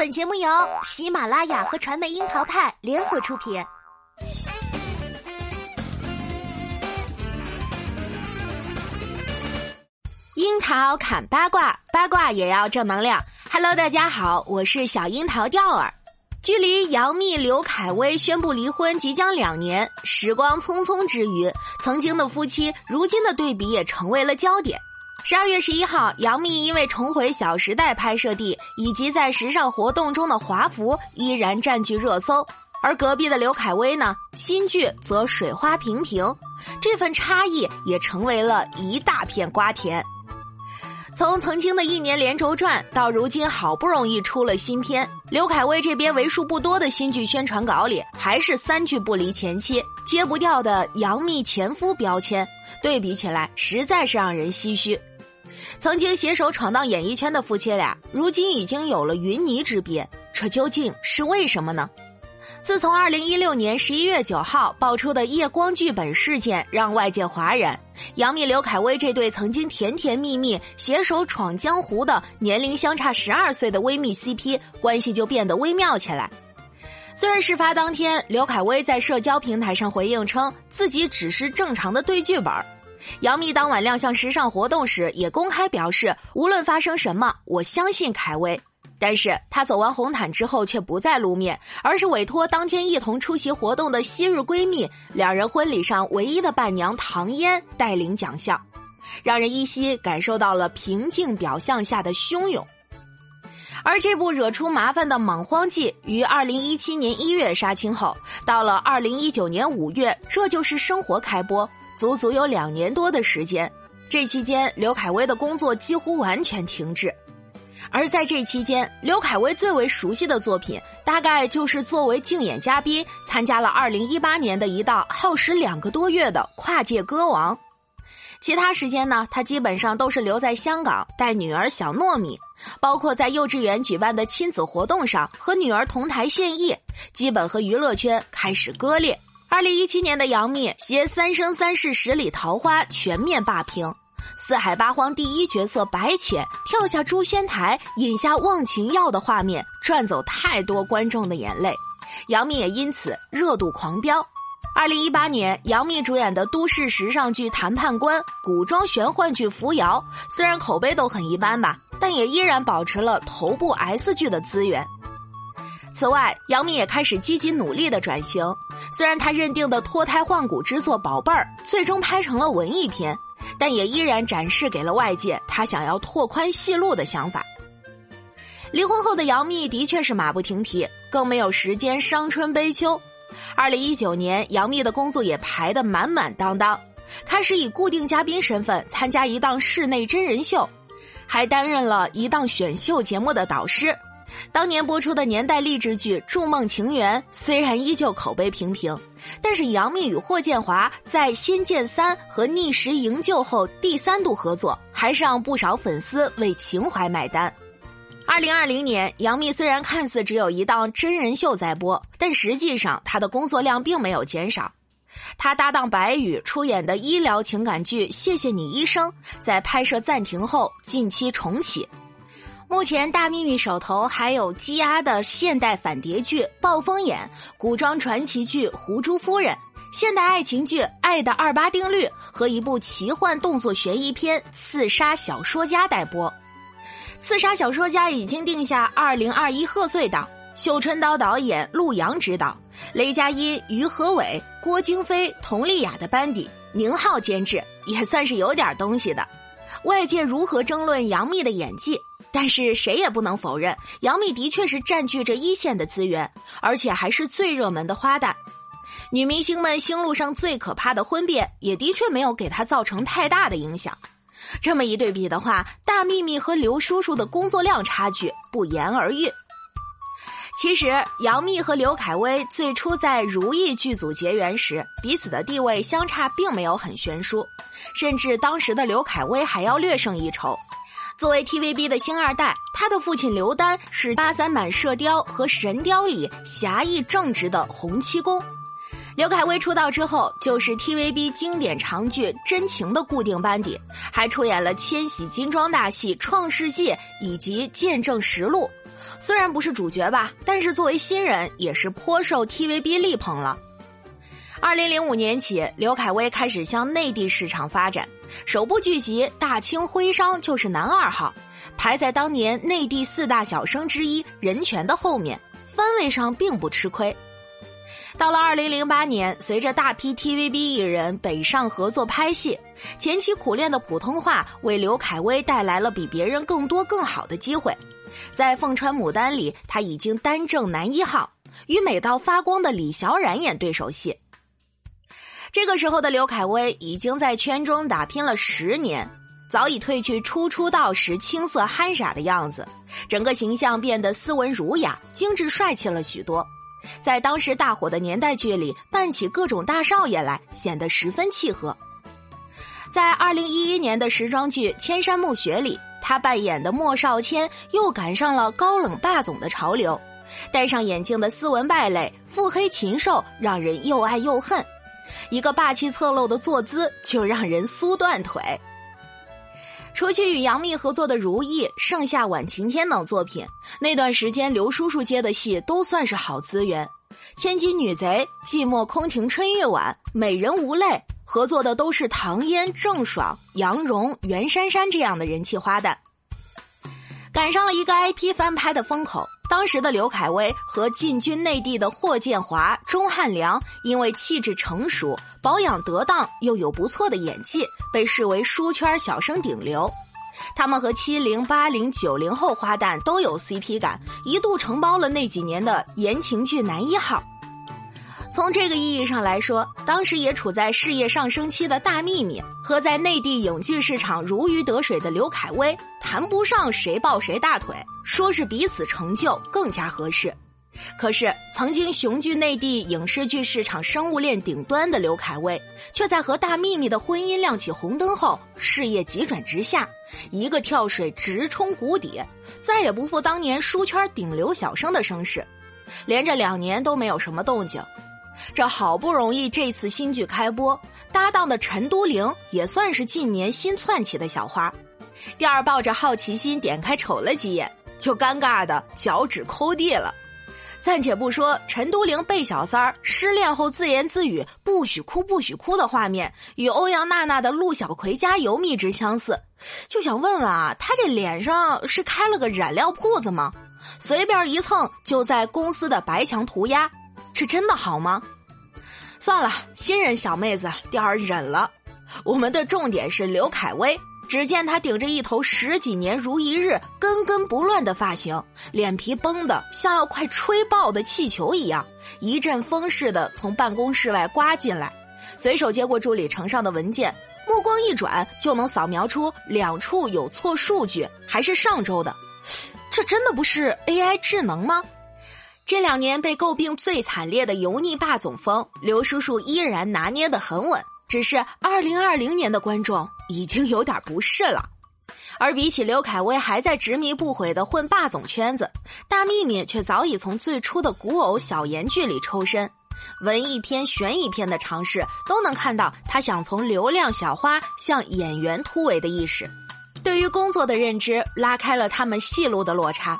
本节目由喜马拉雅和传媒樱桃派联合出品。樱桃砍八卦，八卦也要正能量。Hello，大家好，我是小樱桃钓儿。距离杨幂、刘恺威宣布离婚即将两年，时光匆匆之余，曾经的夫妻，如今的对比也成为了焦点。十二月十一号，杨幂因为重回《小时代》拍摄地，以及在时尚活动中的华服，依然占据热搜。而隔壁的刘恺威呢，新剧则水花平平，这份差异也成为了一大片瓜田。从曾经的一年连轴转，到如今好不容易出了新片，刘恺威这边为数不多的新剧宣传稿里，还是三句不离前妻，揭不掉的杨幂前夫标签，对比起来，实在是让人唏嘘。曾经携手闯荡演艺圈的夫妻俩，如今已经有了云泥之别，这究竟是为什么呢？自从二零一六年十一月九号爆出的夜光剧本事件让外界哗然，杨幂刘恺威这对曾经甜甜蜜蜜携手闯江湖的年龄相差十二岁的微蜜 CP 关系就变得微妙起来。虽然事发当天刘恺威在社交平台上回应称自己只是正常的对剧本。杨幂当晚亮相时尚活动时，也公开表示，无论发生什么，我相信恺威。但是她走完红毯之后，却不再露面，而是委托当天一同出席活动的昔日闺蜜，两人婚礼上唯一的伴娘唐嫣带领奖项，让人依稀感受到了平静表象下的汹涌。而这部惹出麻烦的《莽荒纪》于二零一七年一月杀青后，到了二零一九年五月，这就是生活开播。足足有两年多的时间，这期间刘恺威的工作几乎完全停滞，而在这期间，刘恺威最为熟悉的作品，大概就是作为竞演嘉宾参加了二零一八年的一档耗时两个多月的《跨界歌王》，其他时间呢，他基本上都是留在香港带女儿小糯米，包括在幼稚园举办的亲子活动上和女儿同台献艺，基本和娱乐圈开始割裂。二零一七年的杨幂携《三生三世十里桃花》全面霸屏，四海八荒第一角色白浅跳下诛仙台饮下忘情药的画面赚走太多观众的眼泪，杨幂也因此热度狂飙。二零一八年，杨幂主演的都市时尚剧《谈判官》、古装玄幻剧《扶摇》，虽然口碑都很一般吧，但也依然保持了头部 S 剧的资源。此外，杨幂也开始积极努力的转型。虽然她认定的脱胎换骨之作《宝贝儿》最终拍成了文艺片，但也依然展示给了外界她想要拓宽戏路的想法。离婚后的杨幂的确是马不停蹄，更没有时间伤春悲秋。二零一九年，杨幂的工作也排得满满当当，开始以固定嘉宾身份参加一档室内真人秀，还担任了一档选秀节目的导师。当年播出的年代励志剧《筑梦情缘》虽然依旧口碑平平，但是杨幂与霍建华在《仙剑三》和《逆时营救》后第三度合作，还是让不少粉丝为情怀买单。二零二零年，杨幂虽然看似只有一档真人秀在播，但实际上她的工作量并没有减少。她搭档白宇出演的医疗情感剧《谢谢你医生》在拍摄暂停后近期重启。目前，大幂幂手头还有积压的现代反谍剧《暴风眼》、古装传奇剧《狐珠夫人》、现代爱情剧《爱的二八定律》和一部奇幻动作悬疑片《刺杀小说家》待播。《刺杀小说家》已经定下二零二一贺岁档，绣春刀导演陆阳执导，雷佳音、于和伟、郭京飞、佟丽娅的班底，宁浩监制，也算是有点东西的。外界如何争论杨幂的演技？但是谁也不能否认，杨幂的确是占据着一线的资源，而且还是最热门的花旦。女明星们星路上最可怕的婚变，也的确没有给她造成太大的影响。这么一对比的话，大幂幂和刘叔叔的工作量差距不言而喻。其实，杨幂和刘恺威最初在《如懿》剧组结缘时，彼此的地位相差并没有很悬殊，甚至当时的刘恺威还要略胜一筹。作为 TVB 的星二代，他的父亲刘丹是八三版《射雕》和《神雕》里侠义正直的洪七公。刘恺威出道之后，就是 TVB 经典长剧《真情》的固定班底，还出演了千禧金装大戏《创世纪》以及《见证实录》，虽然不是主角吧，但是作为新人也是颇受 TVB 力捧了。二零零五年起，刘恺威开始向内地市场发展，首部剧集《大清徽商》就是男二号，排在当年内地四大小生之一任泉的后面，番位上并不吃亏。到了二零零八年，随着大批 TVB 艺人北上合作拍戏，前期苦练的普通话为刘恺威带来了比别人更多更好的机会。在《凤穿牡丹》里，他已经担正男一号，与美到发光的李小冉演对手戏。这个时候的刘恺威已经在圈中打拼了十年，早已褪去初出道时青涩憨傻的样子，整个形象变得斯文儒雅、精致帅气了许多。在当时大火的年代剧里扮起各种大少爷来，显得十分契合。在二零一一年的时装剧《千山暮雪》里。他扮演的莫少谦又赶上了高冷霸总的潮流，戴上眼镜的斯文败类、腹黑禽兽，让人又爱又恨。一个霸气侧漏的坐姿，就让人酥断腿。除去与杨幂合作的《如懿》《盛夏晚晴天》等作品，那段时间刘叔叔接的戏都算是好资源，《千金女贼》《寂寞空庭春月晚》《美人无泪》。合作的都是唐嫣、郑爽、杨蓉、袁姗姗这样的人气花旦，赶上了一个 IP 翻拍的风口。当时的刘恺威和进军内地的霍建华、钟汉良，因为气质成熟、保养得当，又有不错的演技，被视为书圈小生顶流。他们和七零、八零、九零后花旦都有 CP 感，一度承包了那几年的言情剧男一号。从这个意义上来说，当时也处在事业上升期的大幂幂和在内地影剧市场如鱼得水的刘恺威，谈不上谁抱谁大腿，说是彼此成就更加合适。可是，曾经雄踞内地影视剧市场生物链顶端的刘恺威，却在和大幂幂的婚姻亮起红灯后，事业急转直下，一个跳水直冲谷底，再也不复当年书圈顶流小生的声势，连着两年都没有什么动静。这好不容易这次新剧开播，搭档的陈都灵也算是近年新窜起的小花。第二抱着好奇心点开瞅了几眼，就尴尬的脚趾抠地了。暂且不说陈都灵被小三儿失恋后自言自语“不许哭，不许哭”的画面与欧阳娜娜的《陆小葵加油》秘之相似，就想问问啊，他这脸上是开了个染料铺子吗？随便一蹭就在公司的白墙涂鸦，这真的好吗？算了，新人小妹子，第二忍了。我们的重点是刘恺威。只见他顶着一头十几年如一日、根根不乱的发型，脸皮绷得像要快吹爆的气球一样，一阵风似的从办公室外刮进来，随手接过助理呈上的文件，目光一转就能扫描出两处有错数据，还是上周的。这真的不是 AI 智能吗？这两年被诟病最惨烈的油腻霸总风，刘叔叔依然拿捏得很稳。只是二零二零年的观众已经有点不适了，而比起刘恺威还在执迷不悔的混霸总圈子，大幂幂却早已从最初的古偶小言剧里抽身，文艺片、悬疑片的尝试都能看到他想从流量小花向演员突围的意识，对于工作的认知拉开了他们戏路的落差。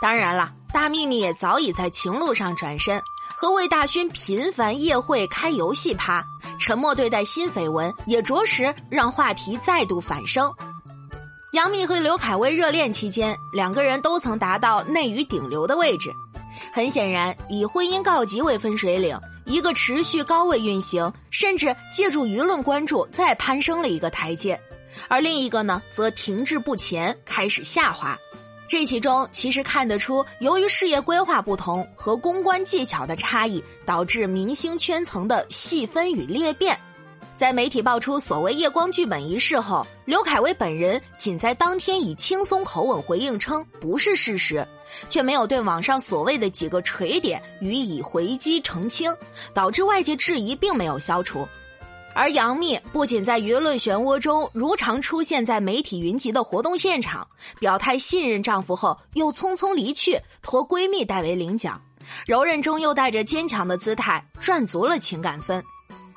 当然了。大幂幂也早已在情路上转身，和魏大勋频繁夜会开游戏趴，沉默对待新绯闻，也着实让话题再度反升。杨幂和刘恺威热恋期间，两个人都曾达到内娱顶流的位置。很显然，以婚姻告急为分水岭，一个持续高位运行，甚至借助舆论关注再攀升了一个台阶，而另一个呢，则停滞不前，开始下滑。这其中其实看得出，由于事业规划不同和公关技巧的差异，导致明星圈层的细分与裂变。在媒体爆出所谓夜光剧本一事后，刘恺威本人仅在当天以轻松口吻回应称不是事实，却没有对网上所谓的几个锤点予以回击澄清，导致外界质疑并没有消除。而杨幂不仅在舆论漩涡中如常出现在媒体云集的活动现场，表态信任丈夫后，又匆匆离去，托闺蜜代为领奖，柔韧中又带着坚强的姿态，赚足了情感分。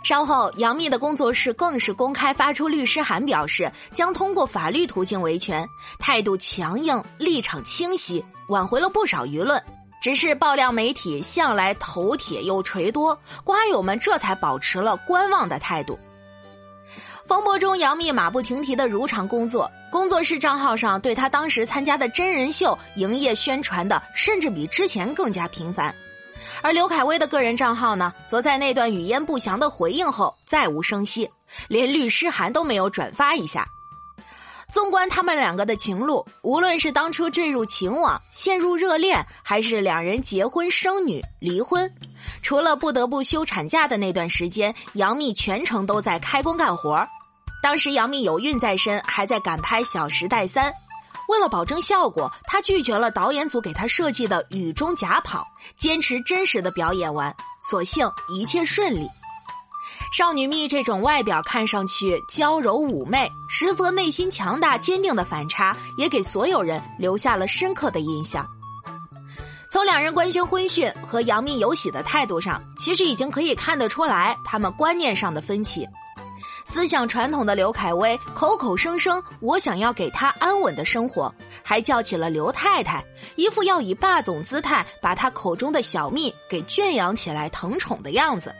稍后，杨幂的工作室更是公开发出律师函，表示将通过法律途径维权，态度强硬，立场清晰，挽回了不少舆论。只是爆料媒体向来头铁又锤多，瓜友们这才保持了观望的态度。风波中，杨幂马不停蹄的如常工作，工作室账号上对她当时参加的真人秀营业宣传的，甚至比之前更加频繁。而刘恺威的个人账号呢，则在那段语焉不详的回应后再无声息，连律师函都没有转发一下。纵观他们两个的情路，无论是当初坠入情网、陷入热恋，还是两人结婚生女、离婚，除了不得不休产假的那段时间，杨幂全程都在开工干活。当时杨幂有孕在身，还在赶拍《小时代三》。为了保证效果，他拒绝了导演组给他设计的雨中假跑，坚持真实的表演完，所幸一切顺利。少女蜜这种外表看上去娇柔妩媚，实则内心强大坚定的反差，也给所有人留下了深刻的印象。从两人官宣婚讯和杨幂有喜的态度上，其实已经可以看得出来他们观念上的分歧。思想传统的刘恺威口口声声我想要给他安稳的生活，还叫起了刘太太，一副要以霸总姿态把他口中的小蜜给圈养起来疼宠的样子。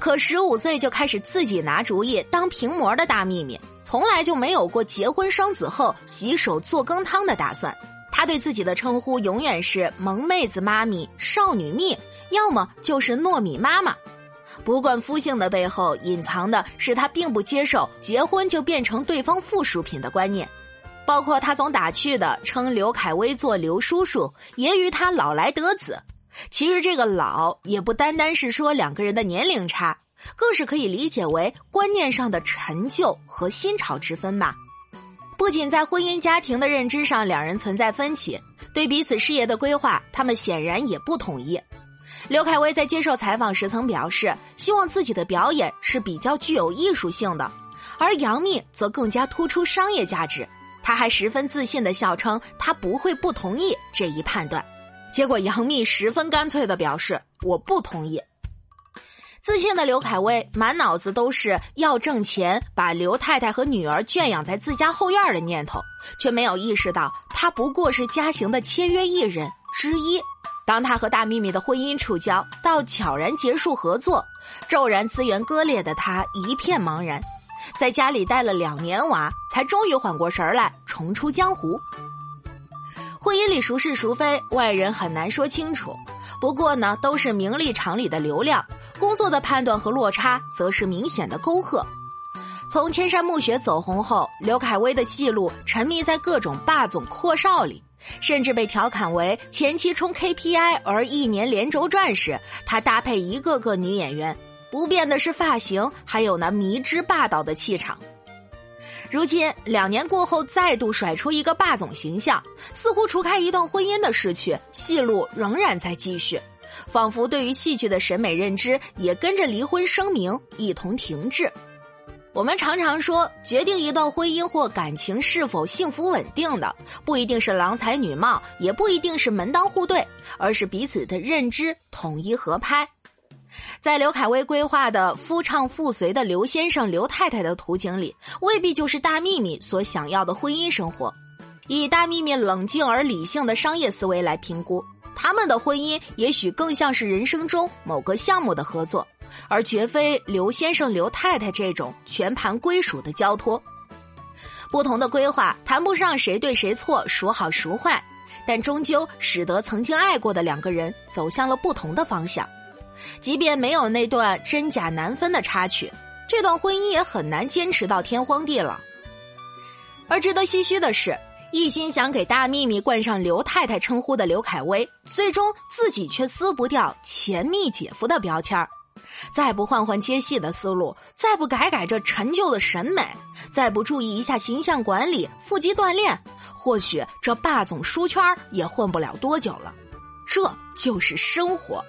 可十五岁就开始自己拿主意当平模的大秘密，从来就没有过结婚生子后洗手做羹汤的打算。他对自己的称呼永远是萌妹子妈咪、少女蜜，要么就是糯米妈妈。不惯夫姓的背后，隐藏的是他并不接受结婚就变成对方附属品的观念，包括他总打趣的称刘恺威做刘叔叔，揶揄他老来得子。其实这个老也不单单是说两个人的年龄差，更是可以理解为观念上的陈旧和新潮之分吧。不仅在婚姻家庭的认知上，两人存在分歧，对彼此事业的规划，他们显然也不统一。刘恺威在接受采访时曾表示，希望自己的表演是比较具有艺术性的，而杨幂则更加突出商业价值。他还十分自信的笑称，他不会不同意这一判断。结果杨幂十分干脆的表示，我不同意。自信的刘恺威满脑子都是要挣钱，把刘太太和女儿圈养在自家后院的念头，却没有意识到他不过是嘉行的签约艺人之一。当他和大幂幂的婚姻触礁，到悄然结束合作，骤然资源割裂的他一片茫然，在家里带了两年娃，才终于缓过神儿来，重出江湖。婚姻里孰是孰非，外人很难说清楚。不过呢，都是名利场里的流量，工作的判断和落差，则是明显的沟壑。从千山暮雪走红后，刘恺威的戏路沉迷在各种霸总阔少里。甚至被调侃为前期冲 KPI 而一年连轴转时，他搭配一个个女演员，不变的是发型，还有那迷之霸道的气场。如今两年过后，再度甩出一个霸总形象，似乎除开一段婚姻的逝去，戏路仍然在继续，仿佛对于戏剧的审美认知也跟着离婚声明一同停滞。我们常常说，决定一段婚姻或感情是否幸福稳定的，不一定是郎才女貌，也不一定是门当户对，而是彼此的认知统一合拍。在刘恺威规划的夫唱妇随的刘先生、刘太太的图景里，未必就是大幂幂所想要的婚姻生活。以大幂幂冷静而理性的商业思维来评估，他们的婚姻也许更像是人生中某个项目的合作。而绝非刘先生、刘太太这种全盘归属的交托。不同的规划谈不上谁对谁错、孰好孰坏，但终究使得曾经爱过的两个人走向了不同的方向。即便没有那段真假难分的插曲，这段婚姻也很难坚持到天荒地老。而值得唏嘘的是，一心想给大幂幂冠上刘太太称呼的刘恺威，最终自己却撕不掉前蜜姐夫的标签儿。再不换换接戏的思路，再不改改这陈旧的审美，再不注意一下形象管理、腹肌锻炼，或许这霸总书圈也混不了多久了。这就是生活。